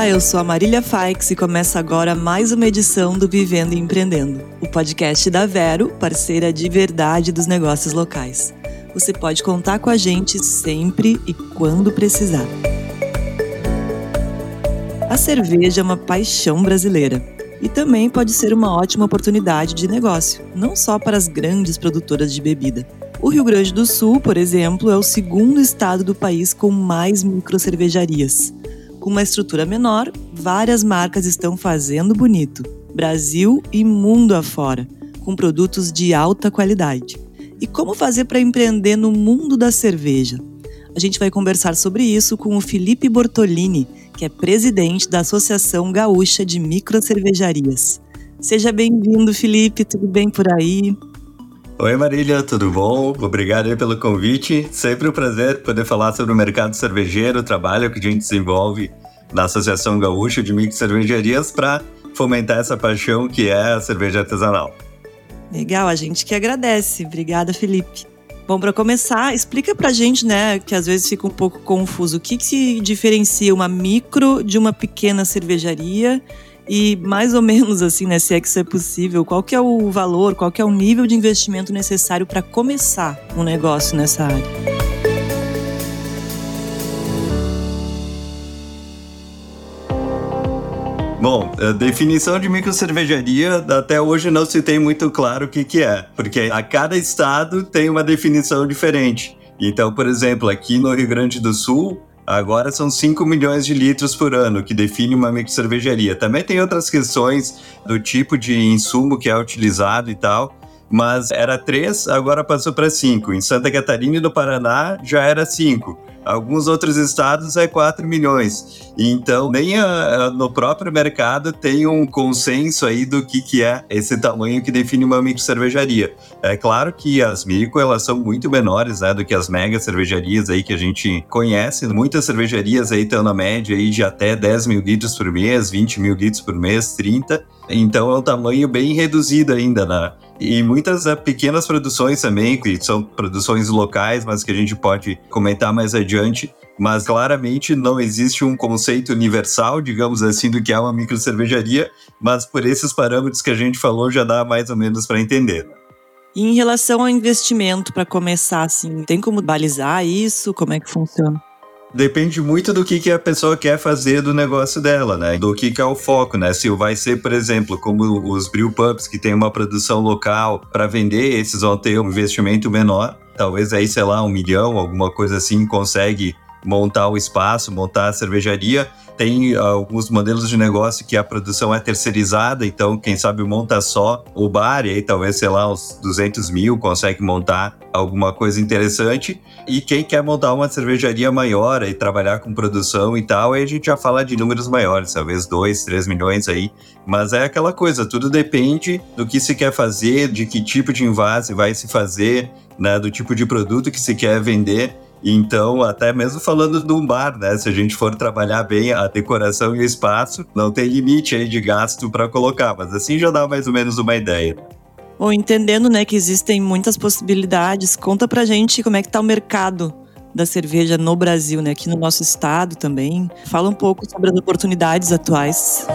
Olá, eu sou a Marília Faix e começa agora mais uma edição do Vivendo e Empreendendo, o podcast da Vero, parceira de verdade dos negócios locais. Você pode contar com a gente sempre e quando precisar. A cerveja é uma paixão brasileira e também pode ser uma ótima oportunidade de negócio, não só para as grandes produtoras de bebida. O Rio Grande do Sul, por exemplo, é o segundo estado do país com mais microcervejarias. Com uma estrutura menor, várias marcas estão fazendo bonito, Brasil e mundo afora, com produtos de alta qualidade. E como fazer para empreender no mundo da cerveja? A gente vai conversar sobre isso com o Felipe Bortolini, que é presidente da Associação Gaúcha de Microcervejarias. Seja bem-vindo, Felipe, tudo bem por aí? Oi Marília, tudo bom? Obrigado pelo convite. Sempre um prazer poder falar sobre o mercado cervejeiro, o trabalho que a gente desenvolve na Associação Gaúcha de Micro Cervejarias para fomentar essa paixão que é a cerveja artesanal. Legal, a gente que agradece. Obrigada, Felipe. Bom, para começar, explica pra gente, né, que às vezes fica um pouco confuso, o que, que se diferencia uma micro de uma pequena cervejaria e mais ou menos assim, né, se é que isso é possível, qual que é o valor, qual que é o nível de investimento necessário para começar um negócio nessa área? Bom, a definição de microcervejaria até hoje não se tem muito claro o que, que é, porque a cada estado tem uma definição diferente. Então, por exemplo, aqui no Rio Grande do Sul, Agora são 5 milhões de litros por ano, que define uma microcervejaria. Também tem outras questões do tipo de insumo que é utilizado e tal, mas era 3, agora passou para 5. Em Santa Catarina e no Paraná já era 5. Alguns outros estados é 4 milhões. Então, nem a, a, no próprio mercado tem um consenso aí do que, que é esse tamanho que define uma micro cervejaria. É claro que as micro elas são muito menores né, do que as mega cervejarias aí que a gente conhece. Muitas cervejarias aí estão na média aí de até 10 mil litros por mês, 20 mil litros por mês, 30. Então é um tamanho bem reduzido ainda, né? E muitas uh, pequenas produções também, que são produções locais, mas que a gente pode comentar mais adiante. Mas claramente não existe um conceito universal, digamos assim, do que é uma microcervejaria, mas por esses parâmetros que a gente falou já dá mais ou menos para entender. E em relação ao investimento, para começar, assim, tem como balizar isso? Como é que funciona? Depende muito do que, que a pessoa quer fazer do negócio dela, né? Do que, que é o foco, né? Se vai ser, por exemplo, como os brew pubs que tem uma produção local para vender, esses vão ter um investimento menor. Talvez aí, sei lá, um milhão, alguma coisa assim, consegue montar o espaço, montar a cervejaria. Tem ah, alguns modelos de negócio que a produção é terceirizada, então quem sabe monta só o bar e aí talvez, sei lá, uns 200 mil consegue montar alguma coisa interessante. E quem quer montar uma cervejaria maior e trabalhar com produção e tal, aí a gente já fala de números maiores, talvez 2, 3 milhões aí. Mas é aquela coisa, tudo depende do que se quer fazer, de que tipo de invase vai se fazer, né, do tipo de produto que se quer vender. Então, até mesmo falando de um bar, né? Se a gente for trabalhar bem a decoração e o espaço, não tem limite aí de gasto para colocar, mas assim já dá mais ou menos uma ideia. Bom, entendendo, né, que existem muitas possibilidades, conta pra gente como é que tá o mercado da cerveja no Brasil, né, aqui no nosso estado também. Fala um pouco sobre as oportunidades atuais.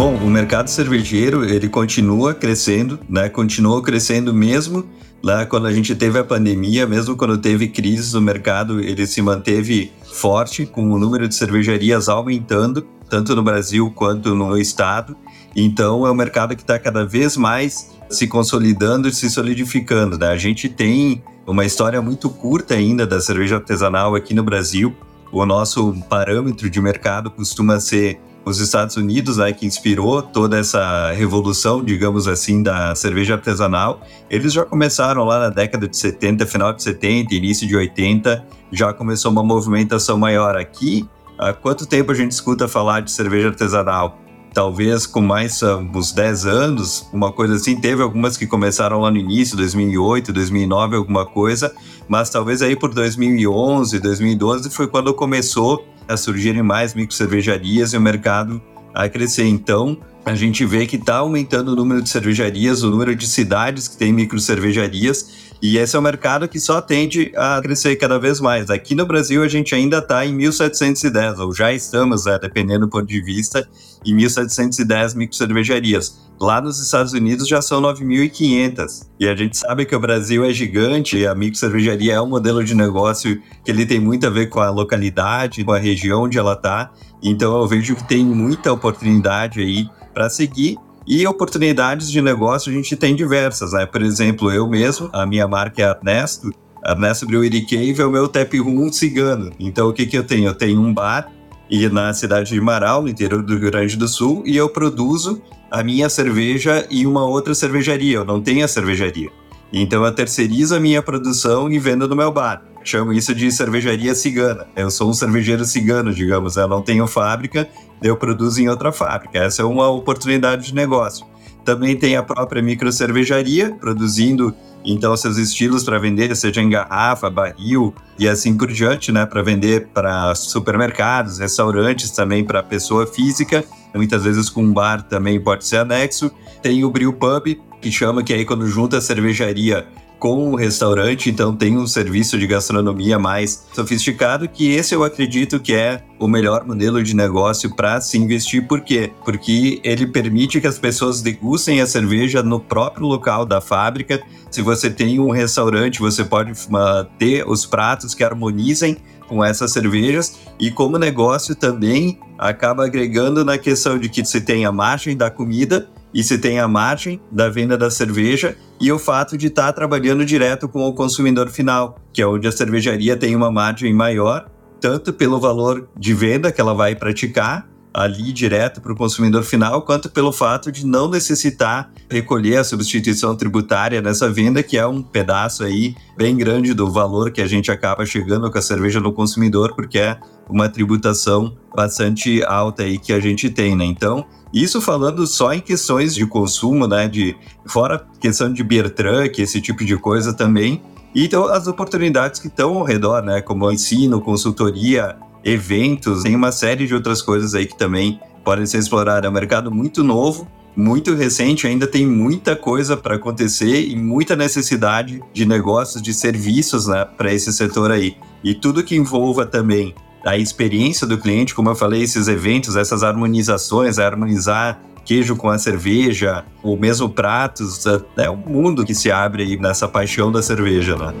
Bom, o mercado cervejeiro ele continua crescendo, né? Continuou crescendo mesmo lá quando a gente teve a pandemia, mesmo quando teve crise no mercado, ele se manteve forte, com o número de cervejarias aumentando, tanto no Brasil quanto no estado. Então é um mercado que está cada vez mais se consolidando e se solidificando. Né? A gente tem uma história muito curta ainda da cerveja artesanal aqui no Brasil. O nosso parâmetro de mercado costuma ser os Estados Unidos, né, que inspirou toda essa revolução, digamos assim, da cerveja artesanal, eles já começaram lá na década de 70, final de 70, início de 80, já começou uma movimentação maior aqui. Há quanto tempo a gente escuta falar de cerveja artesanal? Talvez com mais uh, uns 10 anos, uma coisa assim. Teve algumas que começaram lá no início, 2008, 2009, alguma coisa, mas talvez aí por 2011, 2012 foi quando começou a surgirem mais micro cervejarias e o mercado a crescer. Então, a gente vê que está aumentando o número de cervejarias, o número de cidades que tem micro cervejarias, E esse é um mercado que só tende a crescer cada vez mais. Aqui no Brasil, a gente ainda está em 1.710, ou já estamos, né, dependendo do ponto de vista, em 1.710 microcervejarias. Lá nos Estados Unidos já são 9.500. E a gente sabe que o Brasil é gigante e a microcervejaria é um modelo de negócio que ele tem muito a ver com a localidade, com a região onde ela está. Então eu vejo que tem muita oportunidade aí para seguir e oportunidades de negócio a gente tem diversas, né? Por exemplo, eu mesmo, a minha marca é Ernesto. Ernesto Brewery Cave é o meu tap room cigano. Então o que que eu tenho? Eu tenho um bar e na cidade de Marau, no interior do Rio Grande do Sul, e eu produzo a minha cerveja e uma outra cervejaria. Eu não tenho a cervejaria. Então eu terceirizo a minha produção e vendo no meu bar. Chamo isso de cervejaria cigana. Eu sou um cervejeiro cigano, digamos. Eu não tenho fábrica, eu produzo em outra fábrica. Essa é uma oportunidade de negócio. Também tem a própria microcervejaria, produzindo então seus estilos para vender, seja em garrafa, barril e assim por diante, né, para vender para supermercados, restaurantes também para pessoa física, muitas vezes com um bar também pode ser anexo. Tem o Brew Pub, que chama que aí quando junta a cervejaria com o restaurante, então tem um serviço de gastronomia mais sofisticado, que esse eu acredito que é o melhor modelo de negócio para se investir. Por quê? Porque ele permite que as pessoas degustem a cerveja no próprio local da fábrica. Se você tem um restaurante, você pode uh, ter os pratos que harmonizem com essas cervejas e como negócio também acaba agregando na questão de que você tem a margem da comida e se tem a margem da venda da cerveja e o fato de estar tá trabalhando direto com o consumidor final, que é onde a cervejaria tem uma margem maior, tanto pelo valor de venda que ela vai praticar ali direto para o consumidor final, quanto pelo fato de não necessitar recolher a substituição tributária nessa venda, que é um pedaço aí bem grande do valor que a gente acaba chegando com a cerveja no consumidor, porque é uma tributação bastante alta aí que a gente tem, né? Então, isso falando só em questões de consumo, né? De, fora questão de beer truck, esse tipo de coisa também. E então as oportunidades que estão ao redor, né? Como ensino, consultoria, eventos, tem uma série de outras coisas aí que também podem ser exploradas. É um mercado muito novo, muito recente, ainda tem muita coisa para acontecer e muita necessidade de negócios, de serviços né, para esse setor aí. E tudo que envolva também a experiência do cliente, como eu falei, esses eventos, essas harmonizações, harmonizar queijo com a cerveja, ou mesmo pratos, é, é um mundo que se abre aí nessa paixão da cerveja, né?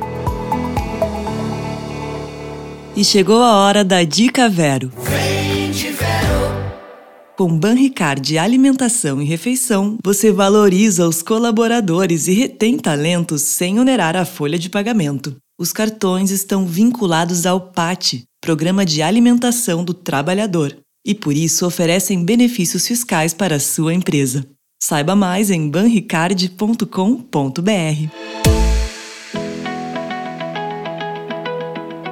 E chegou a hora da Dica Vero. Vero. Com Banricard Alimentação e Refeição, você valoriza os colaboradores e retém talentos sem onerar a folha de pagamento. Os cartões estão vinculados ao PAT, Programa de Alimentação do Trabalhador, e por isso oferecem benefícios fiscais para a sua empresa. Saiba mais em banricard.com.br.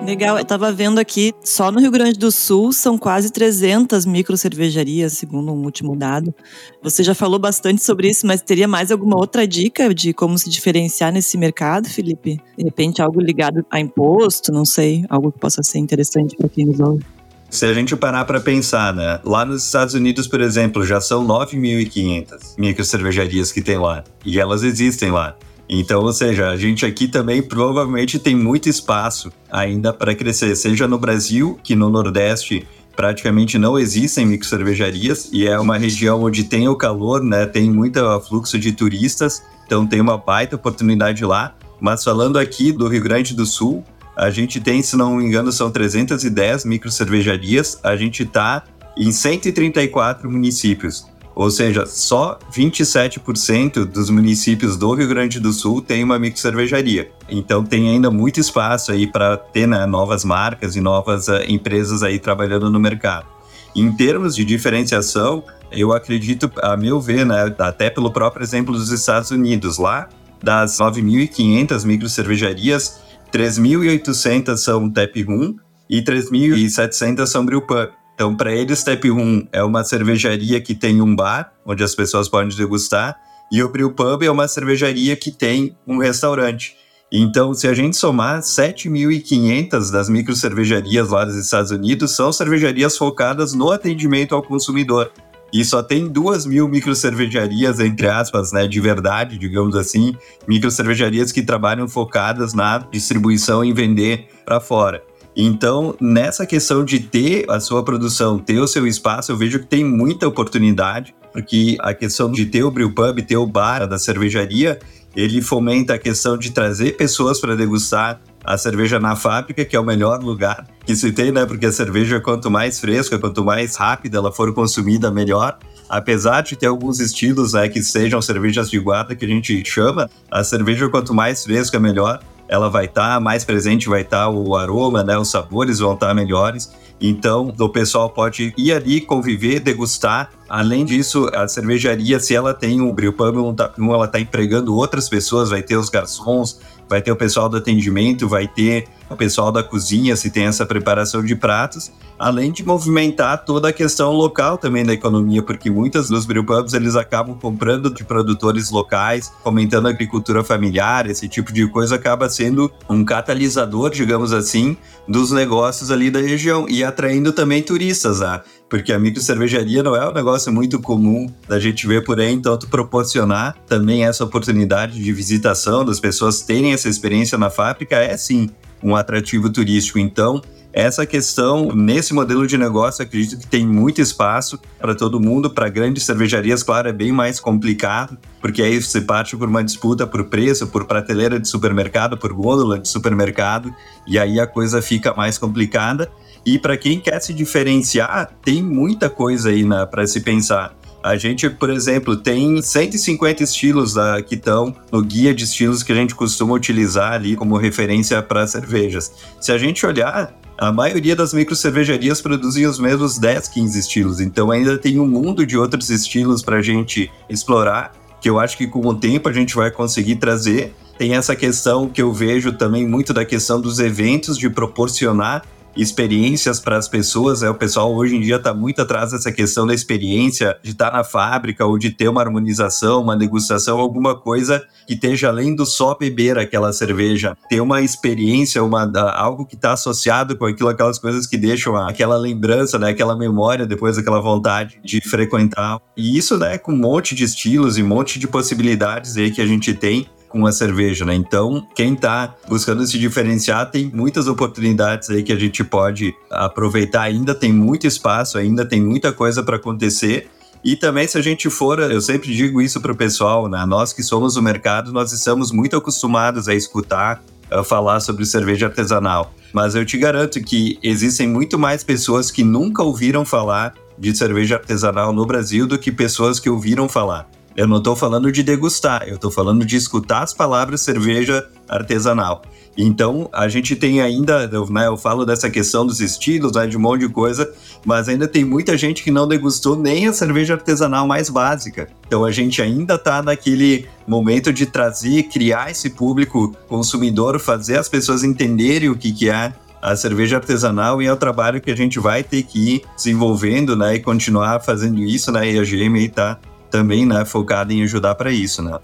Legal, eu estava vendo aqui, só no Rio Grande do Sul são quase 300 microcervejarias, segundo um último dado. Você já falou bastante sobre isso, mas teria mais alguma outra dica de como se diferenciar nesse mercado, Felipe? De repente algo ligado a imposto, não sei, algo que possa ser interessante para quem nos ouve. Se a gente parar para pensar, né? Lá nos Estados Unidos, por exemplo, já são 9.500 microcervejarias que tem lá. E elas existem lá. Então, ou seja, a gente aqui também provavelmente tem muito espaço ainda para crescer, seja no Brasil, que no Nordeste praticamente não existem microcervejarias e é uma região onde tem o calor, né? Tem muito fluxo de turistas, então tem uma baita oportunidade lá. Mas falando aqui do Rio Grande do Sul, a gente tem, se não me engano, são 310 microcervejarias. A gente está em 134 municípios. Ou seja, só 27% dos municípios do Rio Grande do Sul tem uma microcervejaria. Então tem ainda muito espaço aí para ter né, novas marcas e novas uh, empresas aí trabalhando no mercado. Em termos de diferenciação, eu acredito, a meu ver, né, até pelo próprio exemplo dos Estados Unidos, lá das 9.500 microcervejarias, 3.800 são tap room e 3.700 são brew pub. Então, para eles, Step 1 é uma cervejaria que tem um bar, onde as pessoas podem degustar, e o Brew Pub é uma cervejaria que tem um restaurante. Então, se a gente somar 7.500 das micro cervejarias lá dos Estados Unidos, são cervejarias focadas no atendimento ao consumidor. e só tem duas mil microcervejarias, entre aspas, né, de verdade, digamos assim, microcervejarias que trabalham focadas na distribuição e vender para fora. Então, nessa questão de ter a sua produção, ter o seu espaço, eu vejo que tem muita oportunidade, porque a questão de ter o brewpub, ter o bar da cervejaria, ele fomenta a questão de trazer pessoas para degustar a cerveja na fábrica, que é o melhor lugar que se tem, né? Porque a cerveja, quanto mais fresca, quanto mais rápida ela for consumida, melhor. Apesar de ter alguns estilos né, que sejam cervejas de guarda, que a gente chama, a cerveja, quanto mais fresca, melhor. Ela vai estar tá, mais presente, vai estar tá o aroma, né? Os sabores vão estar tá melhores. Então, o pessoal pode ir ali, conviver, degustar. Além disso, a cervejaria, se ela tem um brewpub, ela está empregando outras pessoas, vai ter os garçons, vai ter o pessoal do atendimento, vai ter o pessoal da cozinha, se tem essa preparação de pratos, além de movimentar toda a questão local também da economia, porque muitas dos brewpubs eles acabam comprando de produtores locais, fomentando a agricultura familiar, esse tipo de coisa acaba sendo um catalisador, digamos assim, dos negócios ali da região e atraindo também turistas, né? porque a micro cervejaria não é um negócio muito comum da gente ver por aí, então tu proporcionar também essa oportunidade de visitação das pessoas terem essa experiência na fábrica é sim um atrativo turístico. Então, essa questão, nesse modelo de negócio, acredito que tem muito espaço para todo mundo. Para grandes cervejarias, claro, é bem mais complicado, porque aí você parte por uma disputa por preço, por prateleira de supermercado, por gôndola de supermercado, e aí a coisa fica mais complicada. E para quem quer se diferenciar, tem muita coisa aí para se pensar. A gente, por exemplo, tem 150 estilos uh, que estão no guia de estilos que a gente costuma utilizar ali como referência para cervejas. Se a gente olhar, a maioria das micro cervejarias produzem os mesmos 10, 15 estilos, então ainda tem um mundo de outros estilos para a gente explorar, que eu acho que com o tempo a gente vai conseguir trazer. Tem essa questão que eu vejo também muito da questão dos eventos, de proporcionar experiências para as pessoas. É, o pessoal hoje em dia está muito atrás dessa questão da experiência, de estar tá na fábrica ou de ter uma harmonização, uma degustação, alguma coisa que esteja além do só beber aquela cerveja. Ter uma experiência, uma, algo que está associado com aquilo, aquelas coisas que deixam aquela lembrança, né, aquela memória depois daquela vontade de frequentar. E isso, né, com um monte de estilos e um monte de possibilidades aí que a gente tem com a cerveja, né? Então, quem está buscando se diferenciar tem muitas oportunidades aí que a gente pode aproveitar. Ainda tem muito espaço, ainda tem muita coisa para acontecer. E também, se a gente for, eu sempre digo isso para o pessoal, né? Nós que somos o mercado, nós estamos muito acostumados a escutar a falar sobre cerveja artesanal. Mas eu te garanto que existem muito mais pessoas que nunca ouviram falar de cerveja artesanal no Brasil do que pessoas que ouviram falar. Eu não estou falando de degustar, eu estou falando de escutar as palavras cerveja artesanal. Então, a gente tem ainda, né, eu falo dessa questão dos estilos, né, de um monte de coisa, mas ainda tem muita gente que não degustou nem a cerveja artesanal mais básica. Então, a gente ainda está naquele momento de trazer, criar esse público consumidor, fazer as pessoas entenderem o que, que é a cerveja artesanal e é o trabalho que a gente vai ter que ir desenvolvendo, né, e continuar fazendo isso, né, e a GM está também, né, focada em ajudar para isso, né.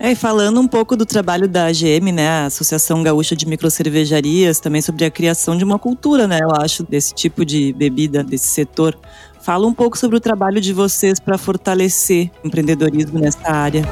É, e falando um pouco do trabalho da AGM, né, a Associação Gaúcha de Microcervejarias, também sobre a criação de uma cultura, né, eu acho, desse tipo de bebida, desse setor. Fala um pouco sobre o trabalho de vocês para fortalecer o empreendedorismo nessa área.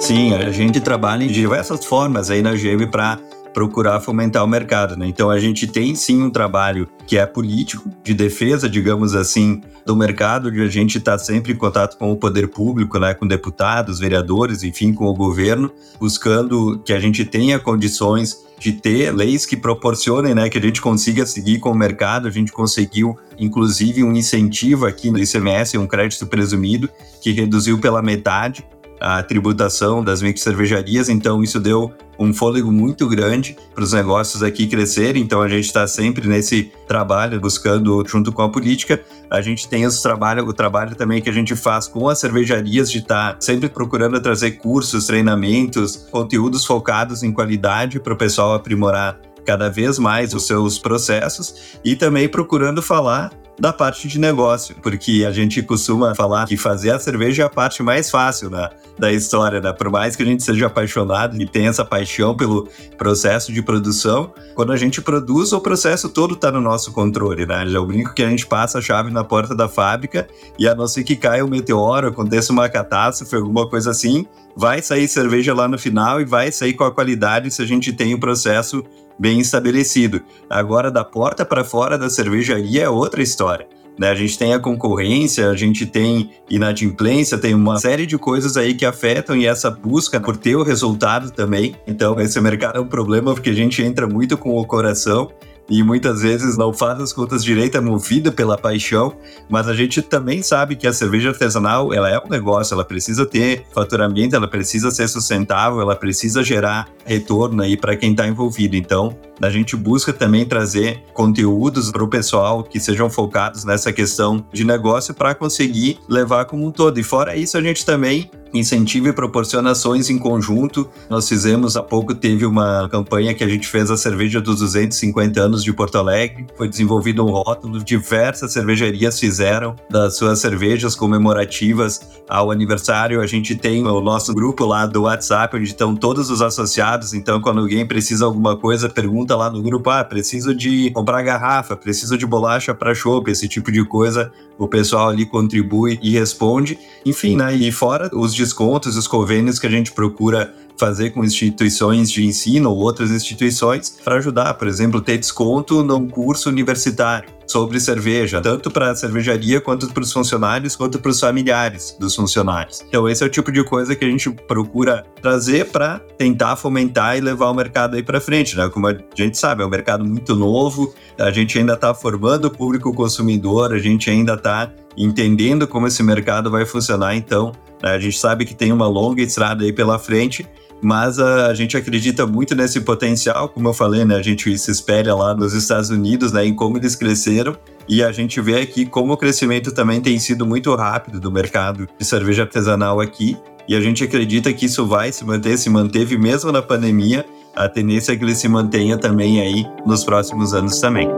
Sim, a gente trabalha de diversas formas aí na GM para procurar fomentar o mercado. Né? Então a gente tem sim um trabalho que é político, de defesa, digamos assim, do mercado, de a gente estar tá sempre em contato com o poder público, né? com deputados, vereadores, enfim, com o governo, buscando que a gente tenha condições de ter leis que proporcionem, né, que a gente consiga seguir com o mercado. A gente conseguiu, inclusive, um incentivo aqui no ICMS, um crédito presumido, que reduziu pela metade a tributação das microcervejarias, então isso deu um fôlego muito grande para os negócios aqui crescerem. Então a gente está sempre nesse trabalho, buscando junto com a política. A gente tem os trabalho, o trabalho também que a gente faz com as cervejarias de estar tá sempre procurando trazer cursos, treinamentos, conteúdos focados em qualidade para o pessoal aprimorar cada vez mais os seus processos e também procurando falar da parte de negócio, porque a gente costuma falar que fazer a cerveja é a parte mais fácil da, da história, né? Por mais que a gente seja apaixonado e tenha essa paixão pelo processo de produção, quando a gente produz, o processo todo está no nosso controle, né? Já o brinco que a gente passa a chave na porta da fábrica e a não ser que caia um meteoro, aconteça uma catástrofe, alguma coisa assim, vai sair cerveja lá no final e vai sair com a qualidade se a gente tem o processo bem estabelecido. Agora, da porta para fora da cervejaria é outra história. Né? A gente tem a concorrência, a gente tem inadimplência, tem uma série de coisas aí que afetam e essa busca por ter o resultado também. Então, esse mercado é um problema porque a gente entra muito com o coração e muitas vezes não faz as contas direito, é movida pela paixão, mas a gente também sabe que a cerveja artesanal, ela é um negócio, ela precisa ter faturamento, ela precisa ser sustentável, ela precisa gerar retorno aí para quem está envolvido. Então, a gente busca também trazer conteúdos para o pessoal que sejam focados nessa questão de negócio para conseguir levar como um todo. E fora isso, a gente também incentiva e proporciona ações em conjunto. Nós fizemos há pouco, teve uma campanha que a gente fez a cerveja dos 250 anos de Porto Alegre. Foi desenvolvido um rótulo, diversas cervejarias fizeram das suas cervejas comemorativas ao aniversário. A gente tem o nosso grupo lá do WhatsApp, onde estão todos os associados. Então, quando alguém precisa alguma coisa, pergunta pergunta lá no grupo: ah, preciso de comprar garrafa, preciso de bolacha para chopp, esse tipo de coisa. O pessoal ali contribui e responde. Enfim, né? E fora os descontos, os convênios que a gente procura fazer com instituições de ensino ou outras instituições para ajudar, por exemplo, ter desconto num curso universitário sobre cerveja, tanto para a cervejaria quanto para os funcionários, quanto para os familiares dos funcionários. Então esse é o tipo de coisa que a gente procura trazer para tentar fomentar e levar o mercado aí para frente, né? Como a gente sabe, é um mercado muito novo, a gente ainda está formando o público consumidor, a gente ainda está entendendo como esse mercado vai funcionar, então né, a gente sabe que tem uma longa estrada aí pela frente mas a, gente acredita muito nesse potencial, como eu falei, né? A gente se espelha lá nos Estados Unidos, né? Em como eles cresceram e a gente vê aqui como o crescimento também tem sido muito rápido do mercado de cerveja artesanal aqui. E a gente acredita que isso vai se manter, se manteve mesmo na pandemia. A tendência é que ele se mantenha também aí nos próximos anos também.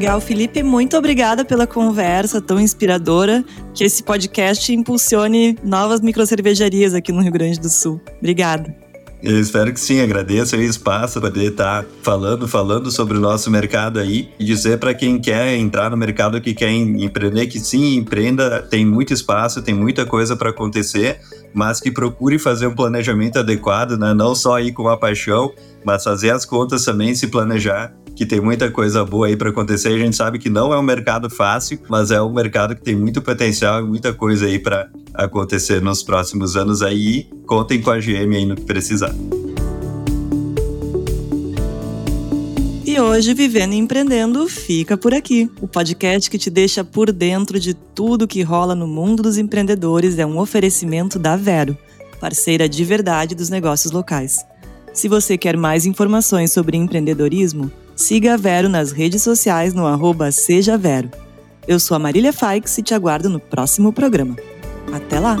Legal, Felipe, muito obrigada pela conversa tão inspiradora. Que esse podcast impulsione novas microcervejarias aqui no Rio Grande do Sul. Obrigada. Eu espero que sim, agradeço o espaço poder estar falando, falando sobre o nosso mercado aí e dizer para quem quer entrar no mercado, que quer empreender, que sim, empreenda, tem muito espaço, tem muita coisa para acontecer, mas que procure fazer um planejamento adequado, né? não só ir com a paixão, mas fazer as contas também, se planejar que tem muita coisa boa aí para acontecer. A gente sabe que não é um mercado fácil, mas é um mercado que tem muito potencial e muita coisa aí para acontecer nos próximos anos aí. Contem com a GM aí no que precisar. E hoje, Vivendo e Empreendendo fica por aqui. O podcast que te deixa por dentro de tudo que rola no mundo dos empreendedores é um oferecimento da Vero, parceira de verdade dos negócios locais. Se você quer mais informações sobre empreendedorismo, Siga a Vero nas redes sociais no arroba Seja Vero. Eu sou a Marília Faix e te aguardo no próximo programa. Até lá!